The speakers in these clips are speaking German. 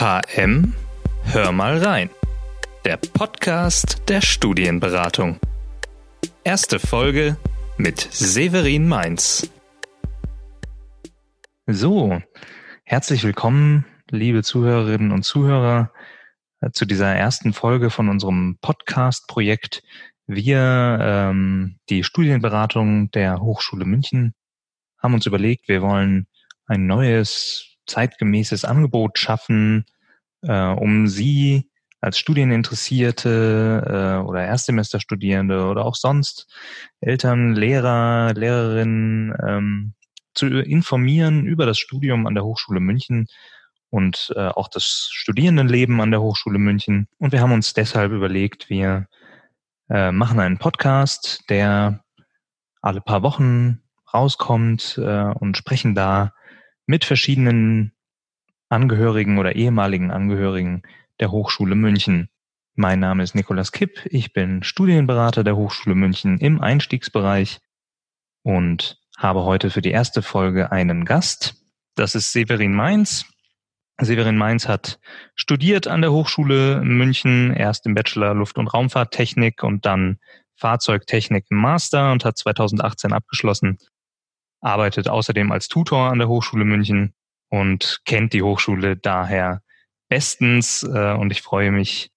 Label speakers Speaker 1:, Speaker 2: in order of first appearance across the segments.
Speaker 1: HM Hör mal rein. Der Podcast der Studienberatung. Erste Folge mit Severin Mainz.
Speaker 2: So, herzlich willkommen, liebe Zuhörerinnen und Zuhörer, äh, zu dieser ersten Folge von unserem Podcast-Projekt. Wir, ähm, die Studienberatung der Hochschule München, haben uns überlegt, wir wollen ein neues zeitgemäßes Angebot schaffen, äh, um Sie als Studieninteressierte äh, oder Erstsemesterstudierende oder auch sonst Eltern, Lehrer, Lehrerinnen ähm, zu informieren über das Studium an der Hochschule München und äh, auch das Studierendenleben an der Hochschule München. Und wir haben uns deshalb überlegt, wir äh, machen einen Podcast, der alle paar Wochen rauskommt äh, und sprechen da mit verschiedenen Angehörigen oder ehemaligen Angehörigen der Hochschule München. Mein Name ist Nikolas Kipp, ich bin Studienberater der Hochschule München im Einstiegsbereich und habe heute für die erste Folge einen Gast. Das ist Severin Mainz. Severin Mainz hat studiert an der Hochschule München, erst im Bachelor Luft- und Raumfahrttechnik und dann Fahrzeugtechnik im Master und hat 2018 abgeschlossen arbeitet außerdem als Tutor an der Hochschule München und kennt die Hochschule daher bestens. Äh, und ich freue mich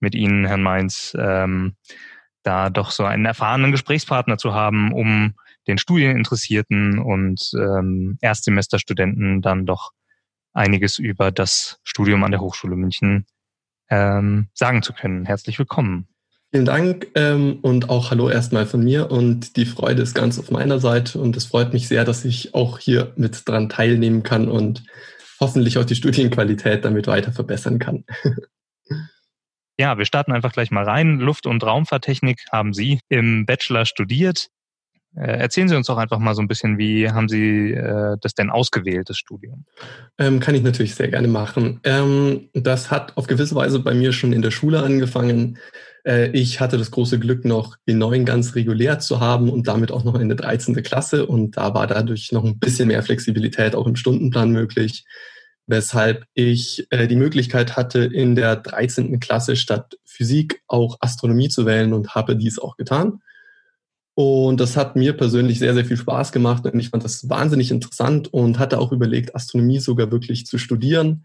Speaker 2: mit Ihnen, Herrn Mainz, ähm, da doch so einen erfahrenen Gesprächspartner zu haben, um den Studieninteressierten und ähm, Erstsemesterstudenten dann doch einiges über das Studium an der Hochschule München ähm, sagen zu können. Herzlich willkommen.
Speaker 3: Vielen Dank ähm, und auch Hallo erstmal von mir und die Freude ist ganz auf meiner Seite und es freut mich sehr, dass ich auch hier mit dran teilnehmen kann und hoffentlich auch die Studienqualität damit weiter verbessern kann.
Speaker 2: Ja, wir starten einfach gleich mal rein. Luft- und Raumfahrttechnik haben Sie im Bachelor studiert. Äh, erzählen Sie uns doch einfach mal so ein bisschen, wie haben Sie äh, das denn ausgewählt, das Studium?
Speaker 3: Ähm, kann ich natürlich sehr gerne machen. Ähm, das hat auf gewisse Weise bei mir schon in der Schule angefangen. Äh, ich hatte das große Glück, noch die 9 ganz regulär zu haben und damit auch noch in der 13. Klasse. Und da war dadurch noch ein bisschen mehr Flexibilität auch im Stundenplan möglich, weshalb ich äh, die Möglichkeit hatte, in der 13. Klasse statt Physik auch Astronomie zu wählen und habe dies auch getan. Und das hat mir persönlich sehr, sehr viel Spaß gemacht und ich fand das wahnsinnig interessant und hatte auch überlegt, Astronomie sogar wirklich zu studieren.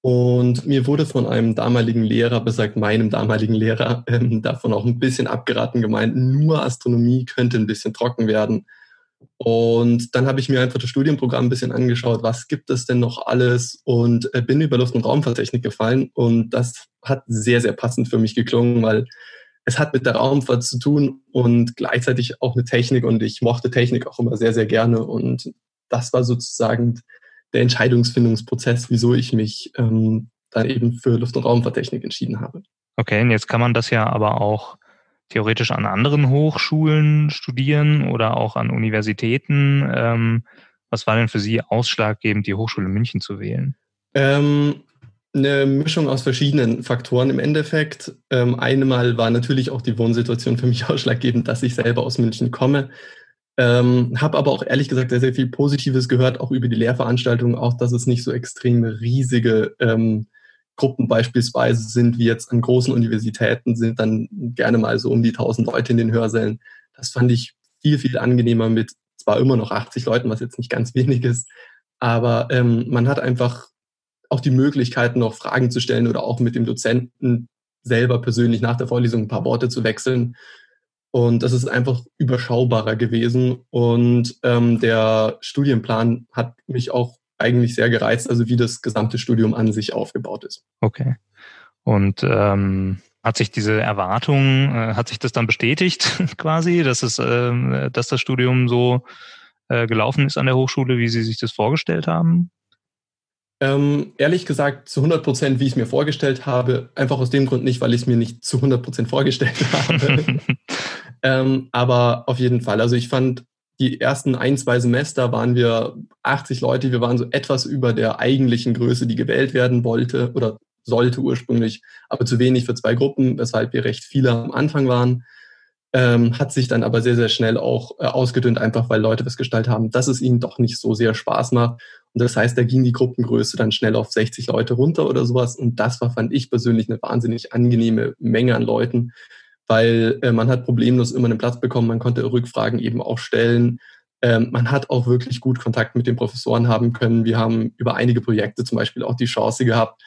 Speaker 3: Und mir wurde von einem damaligen Lehrer, besagt meinem damaligen Lehrer, ähm, davon auch ein bisschen abgeraten, gemeint, nur Astronomie könnte ein bisschen trocken werden. Und dann habe ich mir einfach das Studienprogramm ein bisschen angeschaut, was gibt es denn noch alles und äh, bin über Luft- und Raumfahrttechnik gefallen. Und das hat sehr, sehr passend für mich geklungen, weil es hat mit der Raumfahrt zu tun und gleichzeitig auch mit Technik und ich mochte Technik auch immer sehr, sehr gerne und das war sozusagen der Entscheidungsfindungsprozess, wieso ich mich ähm, dann eben für Luft- und Raumfahrttechnik entschieden habe.
Speaker 2: Okay, und jetzt kann man das ja aber auch theoretisch an anderen Hochschulen studieren oder auch an Universitäten. Ähm, was war denn für Sie ausschlaggebend, die Hochschule München zu wählen?
Speaker 3: Ähm, eine Mischung aus verschiedenen Faktoren im Endeffekt. Ähm, einmal war natürlich auch die Wohnsituation für mich ausschlaggebend, dass ich selber aus München komme. Ähm, habe aber auch ehrlich gesagt sehr, sehr viel Positives gehört, auch über die Lehrveranstaltungen, auch dass es nicht so extrem riesige ähm, Gruppen beispielsweise sind, wie jetzt an großen Universitäten sind, dann gerne mal so um die 1000 Leute in den Hörsälen. Das fand ich viel, viel angenehmer mit zwar immer noch 80 Leuten, was jetzt nicht ganz wenig ist, aber ähm, man hat einfach auch die Möglichkeit, noch Fragen zu stellen oder auch mit dem Dozenten selber persönlich nach der Vorlesung ein paar Worte zu wechseln. Und das ist einfach überschaubarer gewesen. Und ähm, der Studienplan hat mich auch eigentlich sehr gereizt, also wie das gesamte Studium an sich aufgebaut ist.
Speaker 2: Okay. Und ähm, hat sich diese Erwartung, äh, hat sich das dann bestätigt quasi, dass es, äh, dass das Studium so äh, gelaufen ist an der Hochschule, wie Sie sich das vorgestellt haben?
Speaker 3: Ähm, ehrlich gesagt, zu 100 Prozent, wie ich es mir vorgestellt habe. Einfach aus dem Grund nicht, weil ich es mir nicht zu 100 Prozent vorgestellt habe. ähm, aber auf jeden Fall. Also ich fand, die ersten ein, zwei Semester waren wir 80 Leute. Wir waren so etwas über der eigentlichen Größe, die gewählt werden wollte oder sollte ursprünglich, aber zu wenig für zwei Gruppen, weshalb wir recht viele am Anfang waren. Ähm, hat sich dann aber sehr, sehr schnell auch äh, ausgedünnt, einfach weil Leute festgestellt haben, dass es ihnen doch nicht so sehr Spaß macht Und das heißt, da ging die Gruppengröße dann schnell auf 60 Leute runter oder sowas. Und das war, fand ich persönlich, eine wahnsinnig angenehme Menge an Leuten, weil äh, man hat problemlos immer einen Platz bekommen, man konnte Rückfragen eben auch stellen. Ähm, man hat auch wirklich gut Kontakt mit den Professoren haben können. Wir haben über einige Projekte zum Beispiel auch die Chance gehabt,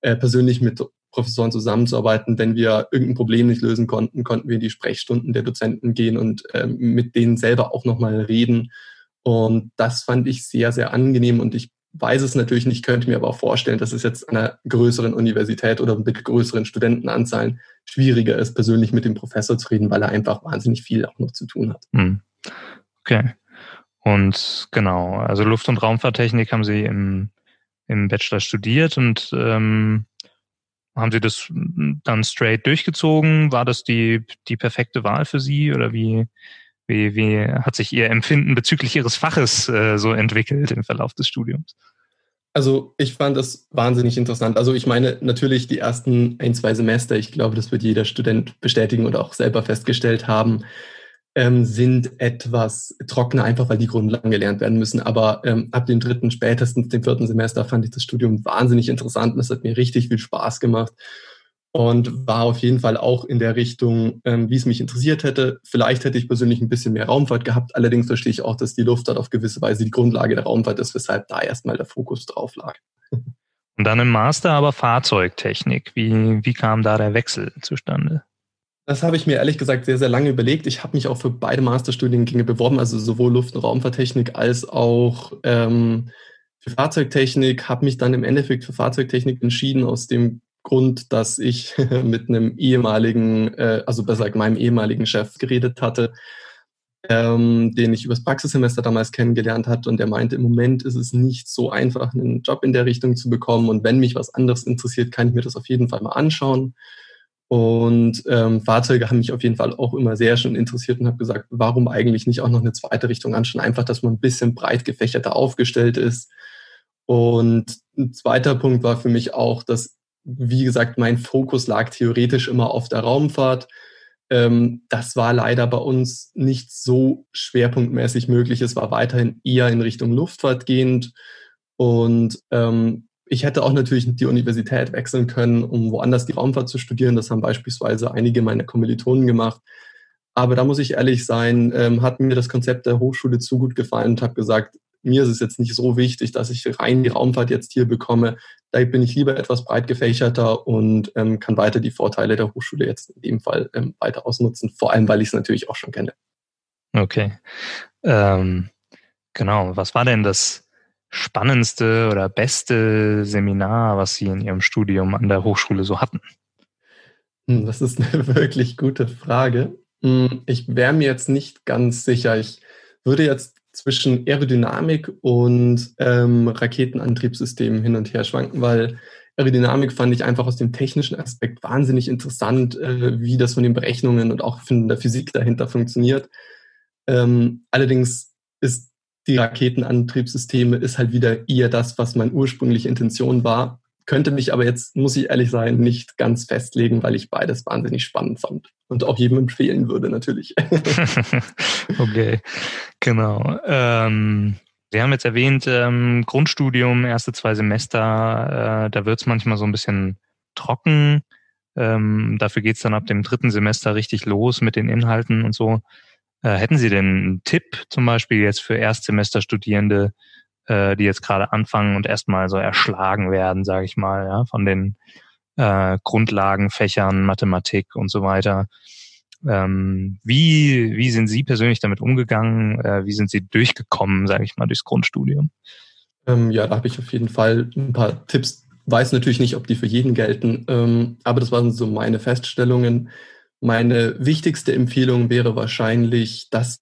Speaker 3: äh, persönlich mit Professoren zusammenzuarbeiten. Wenn wir irgendein Problem nicht lösen konnten, konnten wir in die Sprechstunden der Dozenten gehen und äh, mit denen selber auch nochmal reden. Und das fand ich sehr, sehr angenehm und ich weiß es natürlich nicht, könnte mir aber auch vorstellen, dass es jetzt an einer größeren Universität oder mit größeren Studentenanzahlen schwieriger ist, persönlich mit dem Professor zu reden, weil er einfach wahnsinnig viel auch noch zu tun hat. Hm.
Speaker 2: Okay. Und genau, also Luft- und Raumfahrttechnik haben Sie im, im Bachelor studiert und ähm, haben Sie das dann straight durchgezogen? War das die, die perfekte Wahl für Sie oder wie, wie, wie hat sich Ihr Empfinden bezüglich Ihres Faches äh, so entwickelt im Verlauf des Studiums?
Speaker 3: Also ich fand das wahnsinnig interessant. Also ich meine natürlich die ersten ein, zwei Semester, ich glaube, das wird jeder Student bestätigen oder auch selber festgestellt haben, ähm, sind etwas trockener, einfach weil die Grundlagen gelernt werden müssen. Aber ähm, ab dem dritten, spätestens dem vierten Semester fand ich das Studium wahnsinnig interessant und es hat mir richtig viel Spaß gemacht und war auf jeden Fall auch in der Richtung, ähm, wie es mich interessiert hätte. Vielleicht hätte ich persönlich ein bisschen mehr Raumfahrt gehabt. Allerdings verstehe ich auch, dass die Luftfahrt auf gewisse Weise die Grundlage der Raumfahrt ist, weshalb da erstmal der Fokus drauf lag.
Speaker 2: Und dann im Master aber Fahrzeugtechnik. Wie, wie kam da der Wechsel zustande?
Speaker 3: Das habe ich mir ehrlich gesagt sehr, sehr lange überlegt. Ich habe mich auch für beide Masterstudiengänge beworben, also sowohl Luft- und Raumfahrttechnik als auch ähm, für Fahrzeugtechnik, habe mich dann im Endeffekt für Fahrzeugtechnik entschieden, aus dem Grund, dass ich mit einem ehemaligen, äh, also besser gesagt meinem ehemaligen Chef geredet hatte, ähm, den ich übers Praxissemester damals kennengelernt hatte und der meinte, im Moment ist es nicht so einfach, einen Job in der Richtung zu bekommen und wenn mich was anderes interessiert, kann ich mir das auf jeden Fall mal anschauen. Und ähm, Fahrzeuge haben mich auf jeden Fall auch immer sehr schon interessiert und habe gesagt, warum eigentlich nicht auch noch eine zweite Richtung anschauen? Einfach, dass man ein bisschen breit gefächerter aufgestellt ist. Und ein zweiter Punkt war für mich auch, dass wie gesagt, mein Fokus lag theoretisch immer auf der Raumfahrt. Ähm, das war leider bei uns nicht so schwerpunktmäßig möglich. Es war weiterhin eher in Richtung Luftfahrt gehend. Und ähm, ich hätte auch natürlich die Universität wechseln können, um woanders die Raumfahrt zu studieren. Das haben beispielsweise einige meiner Kommilitonen gemacht. Aber da muss ich ehrlich sein, ähm, hat mir das Konzept der Hochschule zu gut gefallen und habe gesagt, mir ist es jetzt nicht so wichtig, dass ich rein die Raumfahrt jetzt hier bekomme. Da bin ich lieber etwas breit gefächerter und ähm, kann weiter die Vorteile der Hochschule jetzt in dem Fall ähm, weiter ausnutzen, vor allem weil ich es natürlich auch schon kenne.
Speaker 2: Okay. Ähm, genau. Was war denn das spannendste oder beste Seminar, was Sie in Ihrem Studium an der Hochschule so hatten?
Speaker 3: Hm, das ist eine wirklich gute Frage. Hm, ich wäre mir jetzt nicht ganz sicher. Ich würde jetzt zwischen Aerodynamik und ähm, Raketenantriebssystemen hin und her schwanken, weil Aerodynamik fand ich einfach aus dem technischen Aspekt wahnsinnig interessant, äh, wie das von den Berechnungen und auch von der Physik dahinter funktioniert. Ähm, allerdings ist die Raketenantriebssysteme ist halt wieder eher das, was meine ursprüngliche Intention war könnte mich aber jetzt, muss ich ehrlich sein, nicht ganz festlegen, weil ich beides wahnsinnig spannend fand und auch jedem empfehlen würde natürlich.
Speaker 2: okay, genau. Ähm, Sie haben jetzt erwähnt, ähm, Grundstudium, erste zwei Semester, äh, da wird es manchmal so ein bisschen trocken. Ähm, dafür geht es dann ab dem dritten Semester richtig los mit den Inhalten und so. Äh, hätten Sie denn einen Tipp zum Beispiel jetzt für Erstsemesterstudierende, äh, die jetzt gerade anfangen und erstmal so erschlagen werden, sage ich mal, ja, von den äh, Grundlagenfächern, Mathematik und so weiter. Ähm, wie, wie sind Sie persönlich damit umgegangen? Äh, wie sind Sie durchgekommen, sage ich mal, durchs Grundstudium?
Speaker 3: Ähm, ja, da habe ich auf jeden Fall ein paar Tipps. Weiß natürlich nicht, ob die für jeden gelten, ähm, aber das waren so meine Feststellungen. Meine wichtigste Empfehlung wäre wahrscheinlich, dass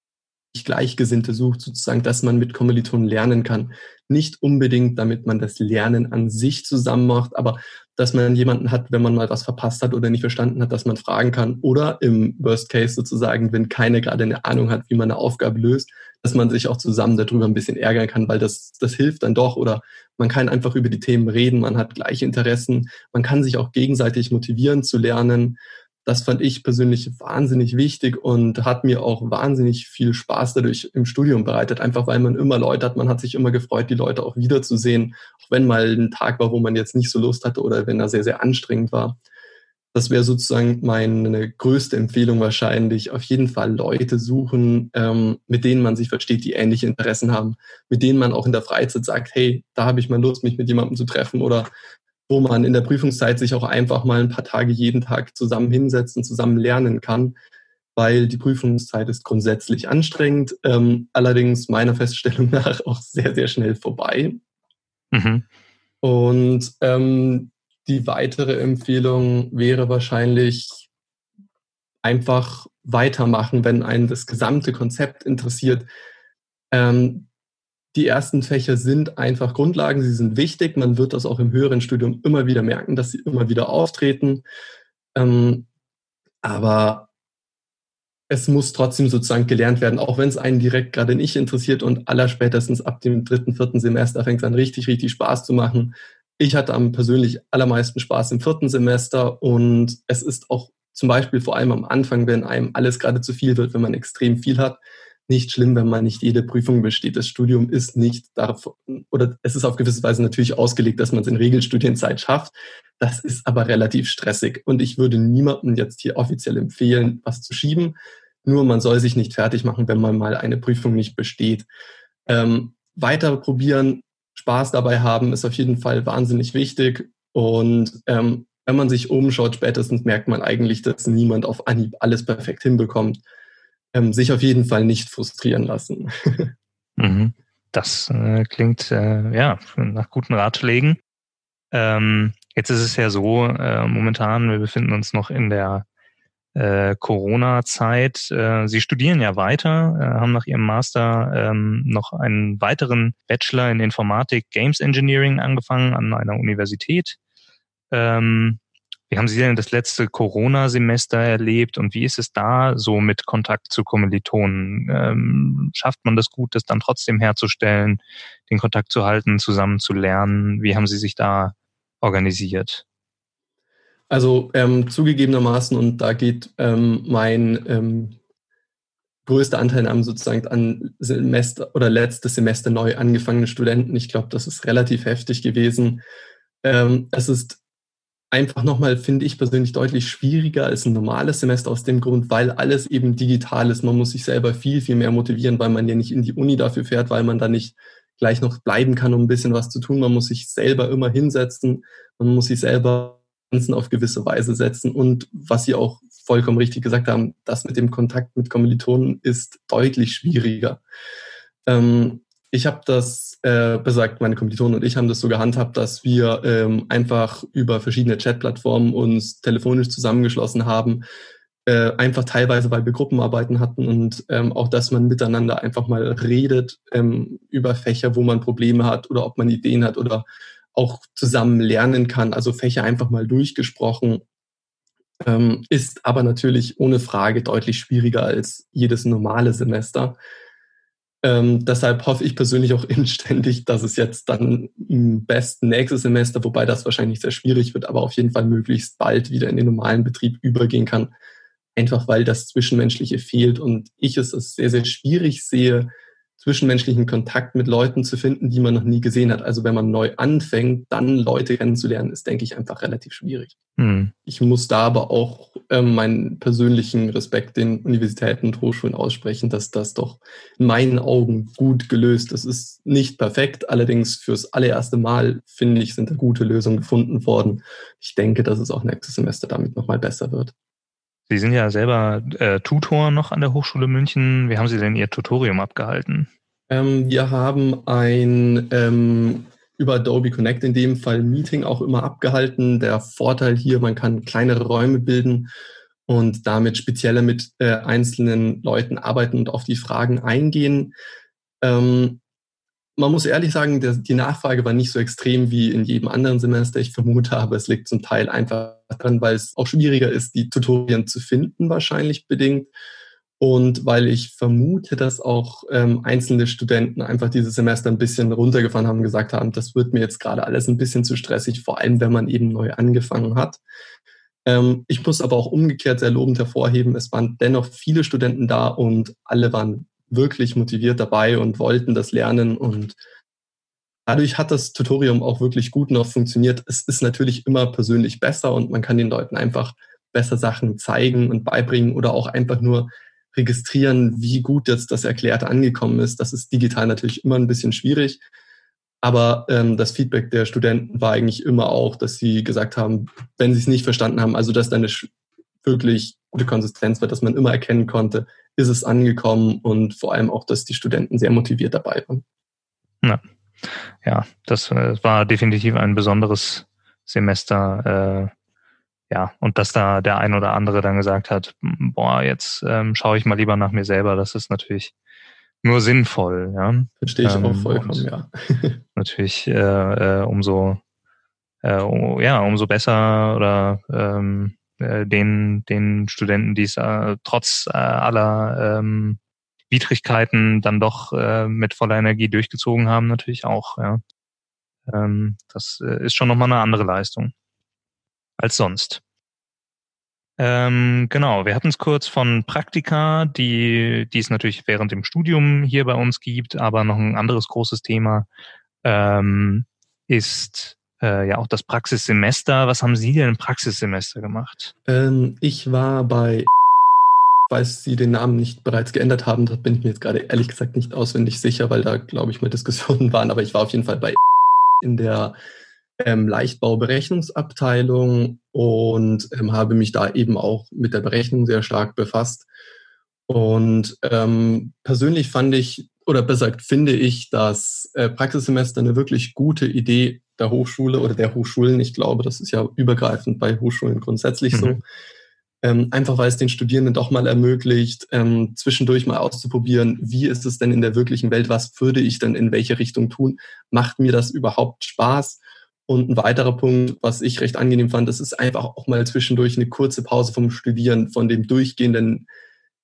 Speaker 3: Gleichgesinnte sucht, sozusagen, dass man mit Kommilitonen lernen kann. Nicht unbedingt, damit man das Lernen an sich zusammen macht, aber dass man jemanden hat, wenn man mal was verpasst hat oder nicht verstanden hat, dass man fragen kann. Oder im Worst Case sozusagen, wenn keiner gerade eine Ahnung hat, wie man eine Aufgabe löst, dass man sich auch zusammen darüber ein bisschen ärgern kann, weil das, das hilft dann doch. Oder man kann einfach über die Themen reden, man hat gleiche Interessen, man kann sich auch gegenseitig motivieren zu lernen. Das fand ich persönlich wahnsinnig wichtig und hat mir auch wahnsinnig viel Spaß dadurch im Studium bereitet, einfach weil man immer Leute hat, man hat sich immer gefreut, die Leute auch wiederzusehen, auch wenn mal ein Tag war, wo man jetzt nicht so Lust hatte oder wenn er sehr, sehr anstrengend war. Das wäre sozusagen meine größte Empfehlung wahrscheinlich. Auf jeden Fall Leute suchen, ähm, mit denen man sich versteht, die ähnliche Interessen haben, mit denen man auch in der Freizeit sagt, hey, da habe ich mal Lust, mich mit jemandem zu treffen oder wo man in der Prüfungszeit sich auch einfach mal ein paar Tage jeden Tag zusammen hinsetzt und zusammen lernen kann, weil die Prüfungszeit ist grundsätzlich anstrengend, ähm, allerdings meiner Feststellung nach auch sehr, sehr schnell vorbei. Mhm. Und ähm, die weitere Empfehlung wäre wahrscheinlich einfach weitermachen, wenn einen das gesamte Konzept interessiert. Ähm, die ersten Fächer sind einfach Grundlagen, sie sind wichtig. Man wird das auch im höheren Studium immer wieder merken, dass sie immer wieder auftreten. Ähm, aber es muss trotzdem sozusagen gelernt werden, auch wenn es einen direkt gerade nicht interessiert und allerspätestens ab dem dritten, vierten Semester fängt es an richtig, richtig Spaß zu machen. Ich hatte am persönlich allermeisten Spaß im vierten Semester und es ist auch zum Beispiel vor allem am Anfang, wenn einem alles gerade zu viel wird, wenn man extrem viel hat, nicht schlimm, wenn man nicht jede Prüfung besteht. Das Studium ist nicht davon, oder es ist auf gewisse Weise natürlich ausgelegt, dass man es in Regelstudienzeit schafft. Das ist aber relativ stressig. Und ich würde niemandem jetzt hier offiziell empfehlen, was zu schieben. Nur man soll sich nicht fertig machen, wenn man mal eine Prüfung nicht besteht. Ähm, weiter probieren, Spaß dabei haben, ist auf jeden Fall wahnsinnig wichtig. Und ähm, wenn man sich umschaut, spätestens merkt man eigentlich, dass niemand auf Anhieb alles perfekt hinbekommt ähm, sich auf jeden Fall nicht frustrieren lassen.
Speaker 2: mhm. Das äh, klingt äh, ja nach guten Ratschlägen. Ähm, jetzt ist es ja so, äh, momentan, wir befinden uns noch in der äh, Corona-Zeit. Äh, Sie studieren ja weiter, äh, haben nach Ihrem Master ähm, noch einen weiteren Bachelor in Informatik Games Engineering angefangen an einer Universität. Ähm, wie haben Sie denn das letzte Corona-Semester erlebt und wie ist es da so mit Kontakt zu Kommilitonen? Ähm, schafft man das gut, das dann trotzdem herzustellen, den Kontakt zu halten, zusammen zu lernen? Wie haben Sie sich da organisiert?
Speaker 3: Also ähm, zugegebenermaßen, und da geht ähm, mein ähm, größter Anteil an sozusagen an Semester oder letztes Semester neu angefangene Studenten. Ich glaube, das ist relativ heftig gewesen. Ähm, es ist einfach nochmal, finde ich persönlich, deutlich schwieriger als ein normales Semester aus dem Grund, weil alles eben digital ist. Man muss sich selber viel, viel mehr motivieren, weil man ja nicht in die Uni dafür fährt, weil man da nicht gleich noch bleiben kann, um ein bisschen was zu tun. Man muss sich selber immer hinsetzen, man muss sich selber auf gewisse Weise setzen. Und was Sie auch vollkommen richtig gesagt haben, das mit dem Kontakt mit Kommilitonen ist deutlich schwieriger. Ähm, ich habe das äh, besagt, meine Kommilitonen und ich haben das so gehandhabt, dass wir ähm, einfach über verschiedene Chatplattformen uns telefonisch zusammengeschlossen haben, äh, einfach teilweise, weil wir Gruppenarbeiten hatten und ähm, auch, dass man miteinander einfach mal redet ähm, über Fächer, wo man Probleme hat oder ob man Ideen hat oder auch zusammen lernen kann, also Fächer einfach mal durchgesprochen, ähm, ist aber natürlich ohne Frage deutlich schwieriger als jedes normale Semester. Ähm, deshalb hoffe ich persönlich auch inständig, dass es jetzt dann im besten nächstes Semester, wobei das wahrscheinlich sehr schwierig wird, aber auf jeden Fall möglichst bald wieder in den normalen Betrieb übergehen kann. Einfach weil das Zwischenmenschliche fehlt und ich es als sehr, sehr schwierig sehe, zwischenmenschlichen Kontakt mit Leuten zu finden, die man noch nie gesehen hat. Also wenn man neu anfängt, dann Leute kennenzulernen, ist, denke ich, einfach relativ schwierig. Hm. Ich muss da aber auch ähm, meinen persönlichen Respekt den Universitäten und Hochschulen aussprechen, dass das doch in meinen Augen gut gelöst ist. Es ist nicht perfekt, allerdings fürs allererste Mal, finde ich, sind da gute Lösungen gefunden worden. Ich denke, dass es auch nächstes Semester damit nochmal besser wird.
Speaker 2: Sie sind ja selber äh, Tutor noch an der Hochschule München. Wie haben Sie denn Ihr Tutorium abgehalten?
Speaker 3: Ähm, wir haben ein ähm, über Adobe Connect in dem Fall Meeting auch immer abgehalten. Der Vorteil hier, man kann kleinere Räume bilden und damit spezieller mit äh, einzelnen Leuten arbeiten und auf die Fragen eingehen. Ähm, man muss ehrlich sagen, der, die Nachfrage war nicht so extrem wie in jedem anderen Semester. Ich vermute aber, es liegt zum Teil einfach daran, weil es auch schwieriger ist, die Tutorien zu finden, wahrscheinlich bedingt. Und weil ich vermute, dass auch ähm, einzelne Studenten einfach dieses Semester ein bisschen runtergefahren haben, gesagt haben, das wird mir jetzt gerade alles ein bisschen zu stressig, vor allem wenn man eben neu angefangen hat. Ähm, ich muss aber auch umgekehrt sehr lobend hervorheben, es waren dennoch viele Studenten da und alle waren wirklich motiviert dabei und wollten das lernen und dadurch hat das Tutorium auch wirklich gut noch funktioniert. Es ist natürlich immer persönlich besser und man kann den Leuten einfach besser Sachen zeigen und beibringen oder auch einfach nur registrieren, wie gut jetzt das Erklärte angekommen ist. Das ist digital natürlich immer ein bisschen schwierig. Aber ähm, das Feedback der Studenten war eigentlich immer auch, dass sie gesagt haben, wenn sie es nicht verstanden haben, also dass da eine wirklich gute Konsistenz war, dass man immer erkennen konnte, ist es angekommen und vor allem auch, dass die Studenten sehr motiviert dabei waren.
Speaker 2: Ja, ja das äh, war definitiv ein besonderes Semester. Äh, ja, und dass da der ein oder andere dann gesagt hat, boah, jetzt ähm, schaue ich mal lieber nach mir selber, das ist natürlich nur sinnvoll, ja.
Speaker 3: Verstehe ich ähm, auch vollkommen, ja.
Speaker 2: natürlich äh, äh, umso äh, um, ja, umso besser oder ähm, äh, den, den Studenten, die es äh, trotz äh, aller ähm, Widrigkeiten dann doch äh, mit voller Energie durchgezogen haben, natürlich auch, ja. Ähm, das äh, ist schon nochmal eine andere Leistung als sonst. Ähm, genau, wir hatten es kurz von Praktika, die, die es natürlich während dem Studium hier bei uns gibt, aber noch ein anderes großes Thema ähm, ist äh, ja auch das Praxissemester. Was haben Sie denn im Praxissemester gemacht?
Speaker 3: Ähm, ich war bei, falls Sie den Namen nicht bereits geändert haben, da bin ich mir jetzt gerade ehrlich gesagt nicht auswendig sicher, weil da glaube ich mal Diskussionen waren, aber ich war auf jeden Fall bei in der ähm, Leichtbauberechnungsabteilung und ähm, habe mich da eben auch mit der Berechnung sehr stark befasst. Und ähm, persönlich fand ich, oder besser gesagt, finde ich das äh, Praxissemester eine wirklich gute Idee der Hochschule oder der Hochschulen. Ich glaube, das ist ja übergreifend bei Hochschulen grundsätzlich mhm. so. Ähm, einfach weil es den Studierenden doch mal ermöglicht, ähm, zwischendurch mal auszuprobieren, wie ist es denn in der wirklichen Welt, was würde ich denn in welche Richtung tun, macht mir das überhaupt Spaß und ein weiterer Punkt, was ich recht angenehm fand, das ist einfach auch mal zwischendurch eine kurze Pause vom Studieren, von dem durchgehenden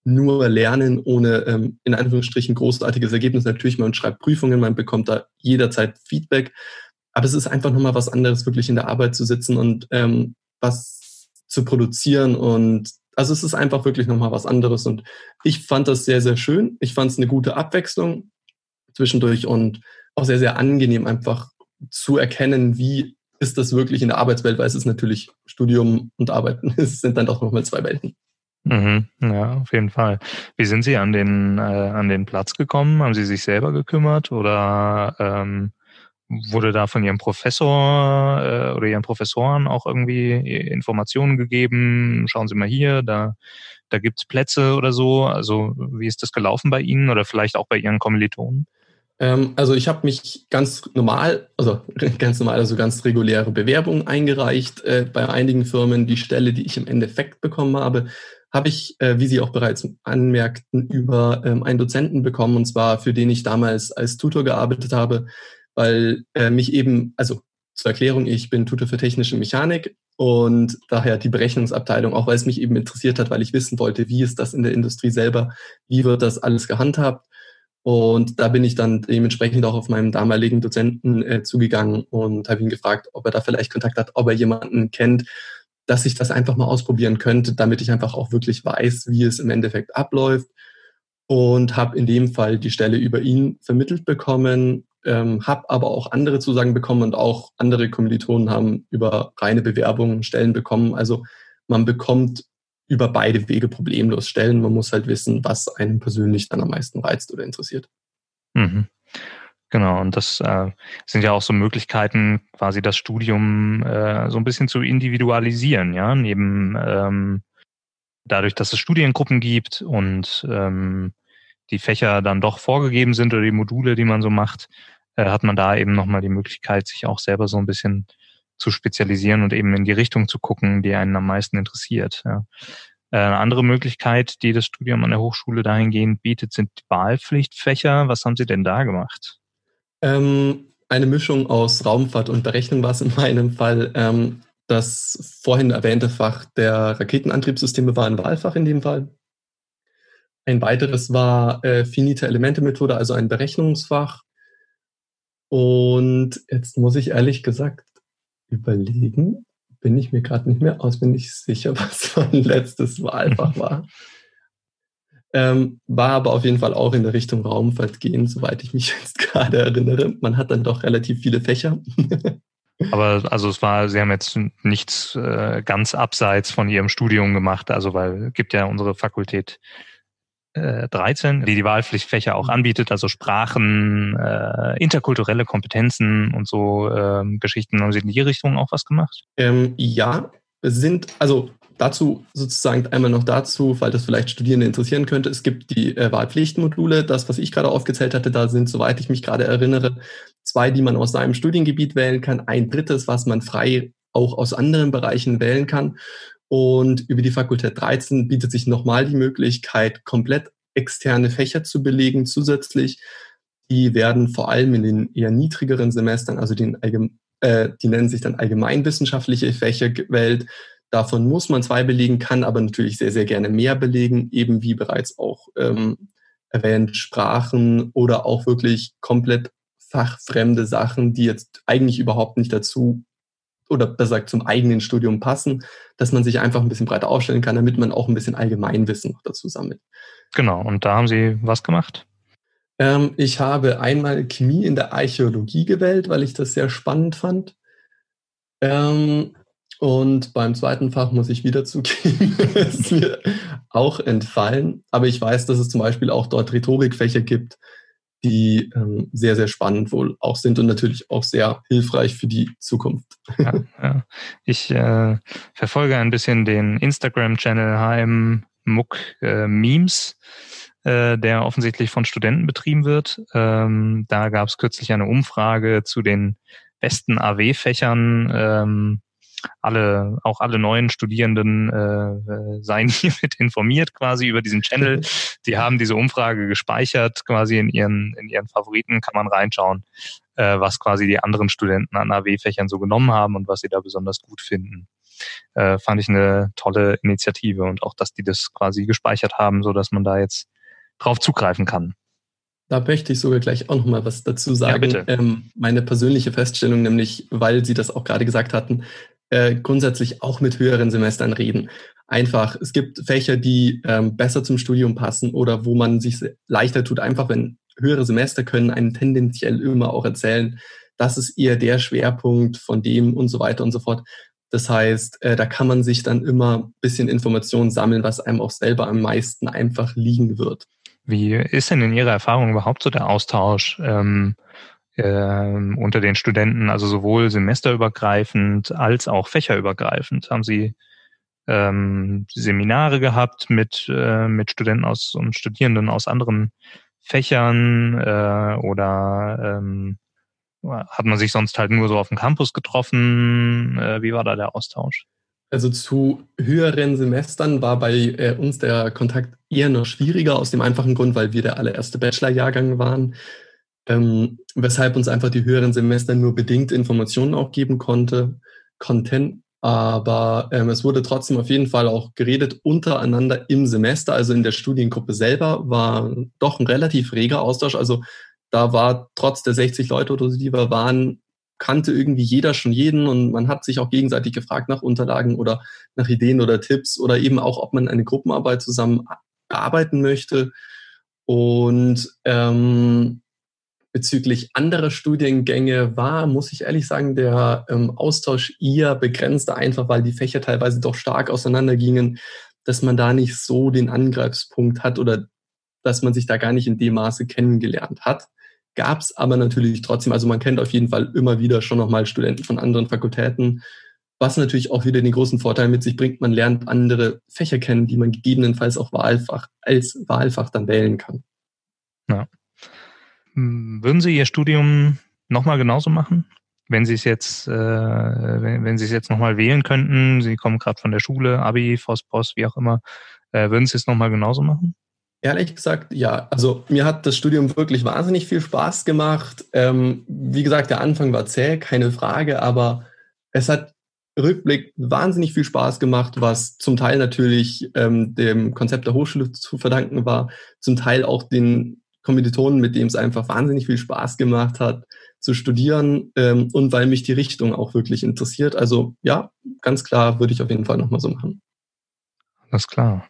Speaker 3: nur Lernen ohne ähm, in Anführungsstrichen großartiges Ergebnis. Natürlich, man schreibt Prüfungen, man bekommt da jederzeit Feedback, aber es ist einfach nochmal was anderes, wirklich in der Arbeit zu sitzen und ähm, was zu produzieren und also es ist einfach wirklich nochmal was anderes und ich fand das sehr, sehr schön. Ich fand es eine gute Abwechslung zwischendurch und auch sehr, sehr angenehm, einfach zu erkennen, wie ist das wirklich in der Arbeitswelt, weil es ist natürlich Studium und Arbeiten, es sind dann doch nochmal zwei Welten.
Speaker 2: Mhm, ja, auf jeden Fall. Wie sind Sie an den, äh, an den Platz gekommen? Haben Sie sich selber gekümmert oder ähm, wurde da von Ihrem Professor äh, oder Ihren Professoren auch irgendwie Informationen gegeben? Schauen Sie mal hier, da, da gibt's Plätze oder so. Also wie ist das gelaufen bei Ihnen oder vielleicht auch bei Ihren Kommilitonen?
Speaker 3: Ähm, also ich habe mich ganz normal, also ganz normal, also ganz reguläre Bewerbungen eingereicht. Äh, bei einigen Firmen die Stelle, die ich im Endeffekt bekommen habe, habe ich, äh, wie Sie auch bereits anmerkten, über ähm, einen Dozenten bekommen, und zwar für den ich damals als Tutor gearbeitet habe, weil äh, mich eben, also zur Erklärung, ich bin Tutor für technische Mechanik und daher die Berechnungsabteilung, auch weil es mich eben interessiert hat, weil ich wissen wollte, wie ist das in der Industrie selber, wie wird das alles gehandhabt und da bin ich dann dementsprechend auch auf meinen damaligen Dozenten äh, zugegangen und habe ihn gefragt, ob er da vielleicht Kontakt hat, ob er jemanden kennt, dass ich das einfach mal ausprobieren könnte, damit ich einfach auch wirklich weiß, wie es im Endeffekt abläuft. Und habe in dem Fall die Stelle über ihn vermittelt bekommen, ähm, habe aber auch andere Zusagen bekommen und auch andere Kommilitonen haben über reine Bewerbungen Stellen bekommen. Also man bekommt über beide Wege problemlos stellen. Man muss halt wissen, was einen persönlich dann am meisten reizt oder interessiert.
Speaker 2: Mhm. Genau, und das äh, sind ja auch so Möglichkeiten, quasi das Studium äh, so ein bisschen zu individualisieren, ja, neben ähm, dadurch, dass es Studiengruppen gibt und ähm, die Fächer dann doch vorgegeben sind oder die Module, die man so macht, äh, hat man da eben nochmal die Möglichkeit, sich auch selber so ein bisschen zu spezialisieren und eben in die Richtung zu gucken, die einen am meisten interessiert. Ja. Äh, eine andere Möglichkeit, die das Studium an der Hochschule dahingehend bietet, sind Wahlpflichtfächer. Was haben Sie denn da gemacht?
Speaker 3: Ähm, eine Mischung aus Raumfahrt und Berechnung war es in meinem Fall. Ähm, das vorhin erwähnte Fach der Raketenantriebssysteme war ein Wahlfach in dem Fall. Ein weiteres war äh, finite Elemente Methode, also ein Berechnungsfach. Und jetzt muss ich ehrlich gesagt überlegen. bin ich mir gerade nicht mehr auswendig sicher, was mein letztes Wahlfach war. Ähm, war aber auf jeden Fall auch in der Richtung Raumfahrt gehen, soweit ich mich jetzt gerade erinnere. Man hat dann doch relativ viele Fächer.
Speaker 2: aber also es war, Sie haben jetzt nichts äh, ganz abseits von Ihrem Studium gemacht, also weil es gibt ja unsere Fakultät äh, 13, die die Wahlpflichtfächer auch anbietet, also Sprachen, äh, interkulturelle Kompetenzen und so äh, Geschichten. Haben Sie in die Richtung auch was gemacht?
Speaker 3: Ähm, ja, sind, also dazu sozusagen einmal noch dazu, weil das vielleicht Studierende interessieren könnte. Es gibt die äh, Wahlpflichtmodule. Das, was ich gerade aufgezählt hatte, da sind, soweit ich mich gerade erinnere, zwei, die man aus seinem Studiengebiet wählen kann, ein drittes, was man frei auch aus anderen Bereichen wählen kann. Und über die Fakultät 13 bietet sich nochmal die Möglichkeit, komplett externe Fächer zu belegen zusätzlich. Die werden vor allem in den eher niedrigeren Semestern, also den äh, die nennen sich dann allgemeinwissenschaftliche Fächer gewählt. Davon muss man zwei belegen, kann aber natürlich sehr, sehr gerne mehr belegen, eben wie bereits auch ähm, erwähnt, Sprachen oder auch wirklich komplett fachfremde Sachen, die jetzt eigentlich überhaupt nicht dazu oder besser gesagt zum eigenen Studium passen, dass man sich einfach ein bisschen breiter aufstellen kann, damit man auch ein bisschen Allgemeinwissen noch dazu sammelt.
Speaker 2: Genau, und da haben Sie was gemacht?
Speaker 3: Ähm, ich habe einmal Chemie in der Archäologie gewählt, weil ich das sehr spannend fand. Ähm, und beim zweiten Fach muss ich wieder zugeben, ist mir auch entfallen. Aber ich weiß, dass es zum Beispiel auch dort Rhetorikfächer gibt, die ähm, sehr, sehr spannend wohl auch sind und natürlich auch sehr hilfreich für die Zukunft.
Speaker 2: Ja, ja. Ich äh, verfolge ein bisschen den Instagram-Channel HM Muck äh, Memes, äh, der offensichtlich von Studenten betrieben wird. Ähm, da gab es kürzlich eine Umfrage zu den besten AW-Fächern. Ähm, alle, auch alle neuen Studierenden äh, äh seien hiermit informiert quasi über diesen Channel. Die haben diese Umfrage gespeichert quasi in ihren, in ihren Favoriten, kann man reinschauen, äh, was quasi die anderen Studenten an AW-Fächern so genommen haben und was sie da besonders gut finden. Äh, fand ich eine tolle Initiative und auch, dass die das quasi gespeichert haben, so dass man da jetzt drauf zugreifen kann.
Speaker 3: Da möchte ich sogar gleich auch noch mal was dazu sagen. Ja, ähm, meine persönliche Feststellung, nämlich, weil Sie das auch gerade gesagt hatten, äh, grundsätzlich auch mit höheren Semestern reden. Einfach, es gibt Fächer, die ähm, besser zum Studium passen oder wo man sich leichter tut. Einfach, wenn höhere Semester können einen tendenziell immer auch erzählen, das ist eher der Schwerpunkt von dem und so weiter und so fort. Das heißt, äh, da kann man sich dann immer ein bisschen Informationen sammeln, was einem auch selber am meisten einfach liegen wird.
Speaker 2: Wie ist denn in Ihrer Erfahrung überhaupt so der Austausch? Ähm ähm, unter den Studenten, also sowohl semesterübergreifend als auch fächerübergreifend. Haben Sie ähm, Seminare gehabt mit, äh, mit Studenten aus und Studierenden aus anderen Fächern äh, oder ähm, hat man sich sonst halt nur so auf dem Campus getroffen? Äh, wie war da der Austausch?
Speaker 3: Also zu höheren Semestern war bei äh, uns der Kontakt eher noch schwieriger aus dem einfachen Grund, weil wir der allererste Bachelorjahrgang waren ähm, weshalb uns einfach die höheren Semester nur bedingt Informationen auch geben konnte, Content. Aber ähm, es wurde trotzdem auf jeden Fall auch geredet untereinander im Semester, also in der Studiengruppe selber war doch ein relativ reger Austausch. Also da war trotz der 60 Leute oder so, die wir waren, kannte irgendwie jeder schon jeden und man hat sich auch gegenseitig gefragt nach Unterlagen oder nach Ideen oder Tipps oder eben auch, ob man eine Gruppenarbeit zusammen arbeiten möchte. Und ähm, Bezüglich anderer Studiengänge war, muss ich ehrlich sagen, der ähm, Austausch eher begrenzter, einfach weil die Fächer teilweise doch stark auseinandergingen, dass man da nicht so den Angreifspunkt hat oder dass man sich da gar nicht in dem Maße kennengelernt hat. Gab es aber natürlich trotzdem, also man kennt auf jeden Fall immer wieder schon nochmal Studenten von anderen Fakultäten, was natürlich auch wieder den großen Vorteil mit sich bringt, man lernt andere Fächer kennen, die man gegebenenfalls auch Wahlfach als Wahlfach dann wählen kann.
Speaker 2: Ja. Hm, würden Sie Ihr Studium nochmal genauso machen? Wenn Sie es jetzt, äh, wenn, wenn Sie es jetzt nochmal wählen könnten, Sie kommen gerade von der Schule, Abi, Vospos, wie auch immer, äh, würden Sie es nochmal genauso machen?
Speaker 3: Ehrlich gesagt, ja. Also mir hat das Studium wirklich wahnsinnig viel Spaß gemacht. Ähm, wie gesagt, der Anfang war zäh, keine Frage, aber es hat Rückblick wahnsinnig viel Spaß gemacht, was zum Teil natürlich ähm, dem Konzept der Hochschule zu verdanken war, zum Teil auch den Kommilitonen, mit dem es einfach wahnsinnig viel Spaß gemacht hat, zu studieren ähm, und weil mich die Richtung auch wirklich interessiert. Also ja, ganz klar würde ich auf jeden Fall nochmal so machen.
Speaker 2: Alles klar.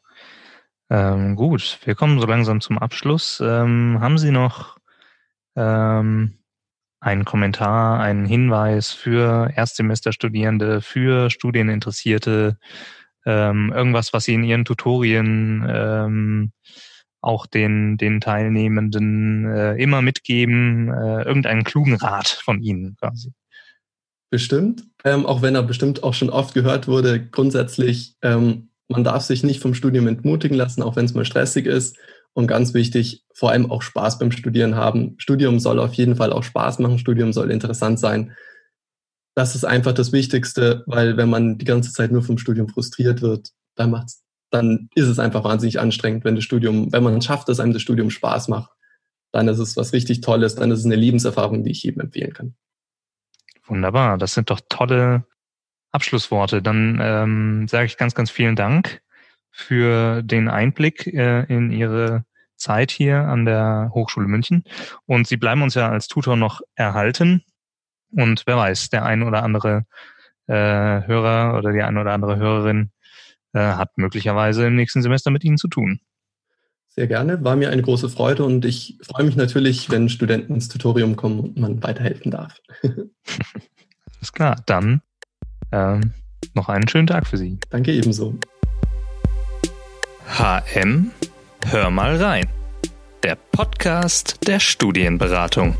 Speaker 2: Ähm, gut, wir kommen so langsam zum Abschluss. Ähm, haben Sie noch ähm, einen Kommentar, einen Hinweis für Erstsemesterstudierende, für Studieninteressierte, ähm, irgendwas, was Sie in Ihren Tutorien ähm, auch den, den Teilnehmenden äh, immer mitgeben, äh, irgendeinen klugen Rat von Ihnen quasi.
Speaker 3: Bestimmt, ähm, auch wenn er bestimmt auch schon oft gehört wurde, grundsätzlich, ähm, man darf sich nicht vom Studium entmutigen lassen, auch wenn es mal stressig ist. Und ganz wichtig, vor allem auch Spaß beim Studieren haben. Studium soll auf jeden Fall auch Spaß machen, Studium soll interessant sein. Das ist einfach das Wichtigste, weil wenn man die ganze Zeit nur vom Studium frustriert wird, dann macht's dann ist es einfach wahnsinnig anstrengend, wenn das Studium, wenn man es schafft, dass einem das Studium Spaß macht, dann ist es was richtig Tolles, dann ist es eine Lebenserfahrung, die ich jedem empfehlen kann.
Speaker 2: Wunderbar, das sind doch tolle Abschlussworte. Dann ähm, sage ich ganz, ganz vielen Dank für den Einblick äh, in Ihre Zeit hier an der Hochschule München. Und Sie bleiben uns ja als Tutor noch erhalten. Und wer weiß, der ein oder andere äh, Hörer oder die ein oder andere Hörerin äh, hat möglicherweise im nächsten Semester mit Ihnen zu tun.
Speaker 3: Sehr gerne, war mir eine große Freude und ich freue mich natürlich, wenn Studenten ins Tutorium kommen und man weiterhelfen darf.
Speaker 2: Alles klar, dann ähm, noch einen schönen Tag für Sie.
Speaker 3: Danke ebenso.
Speaker 1: HM, hör mal rein. Der Podcast der Studienberatung.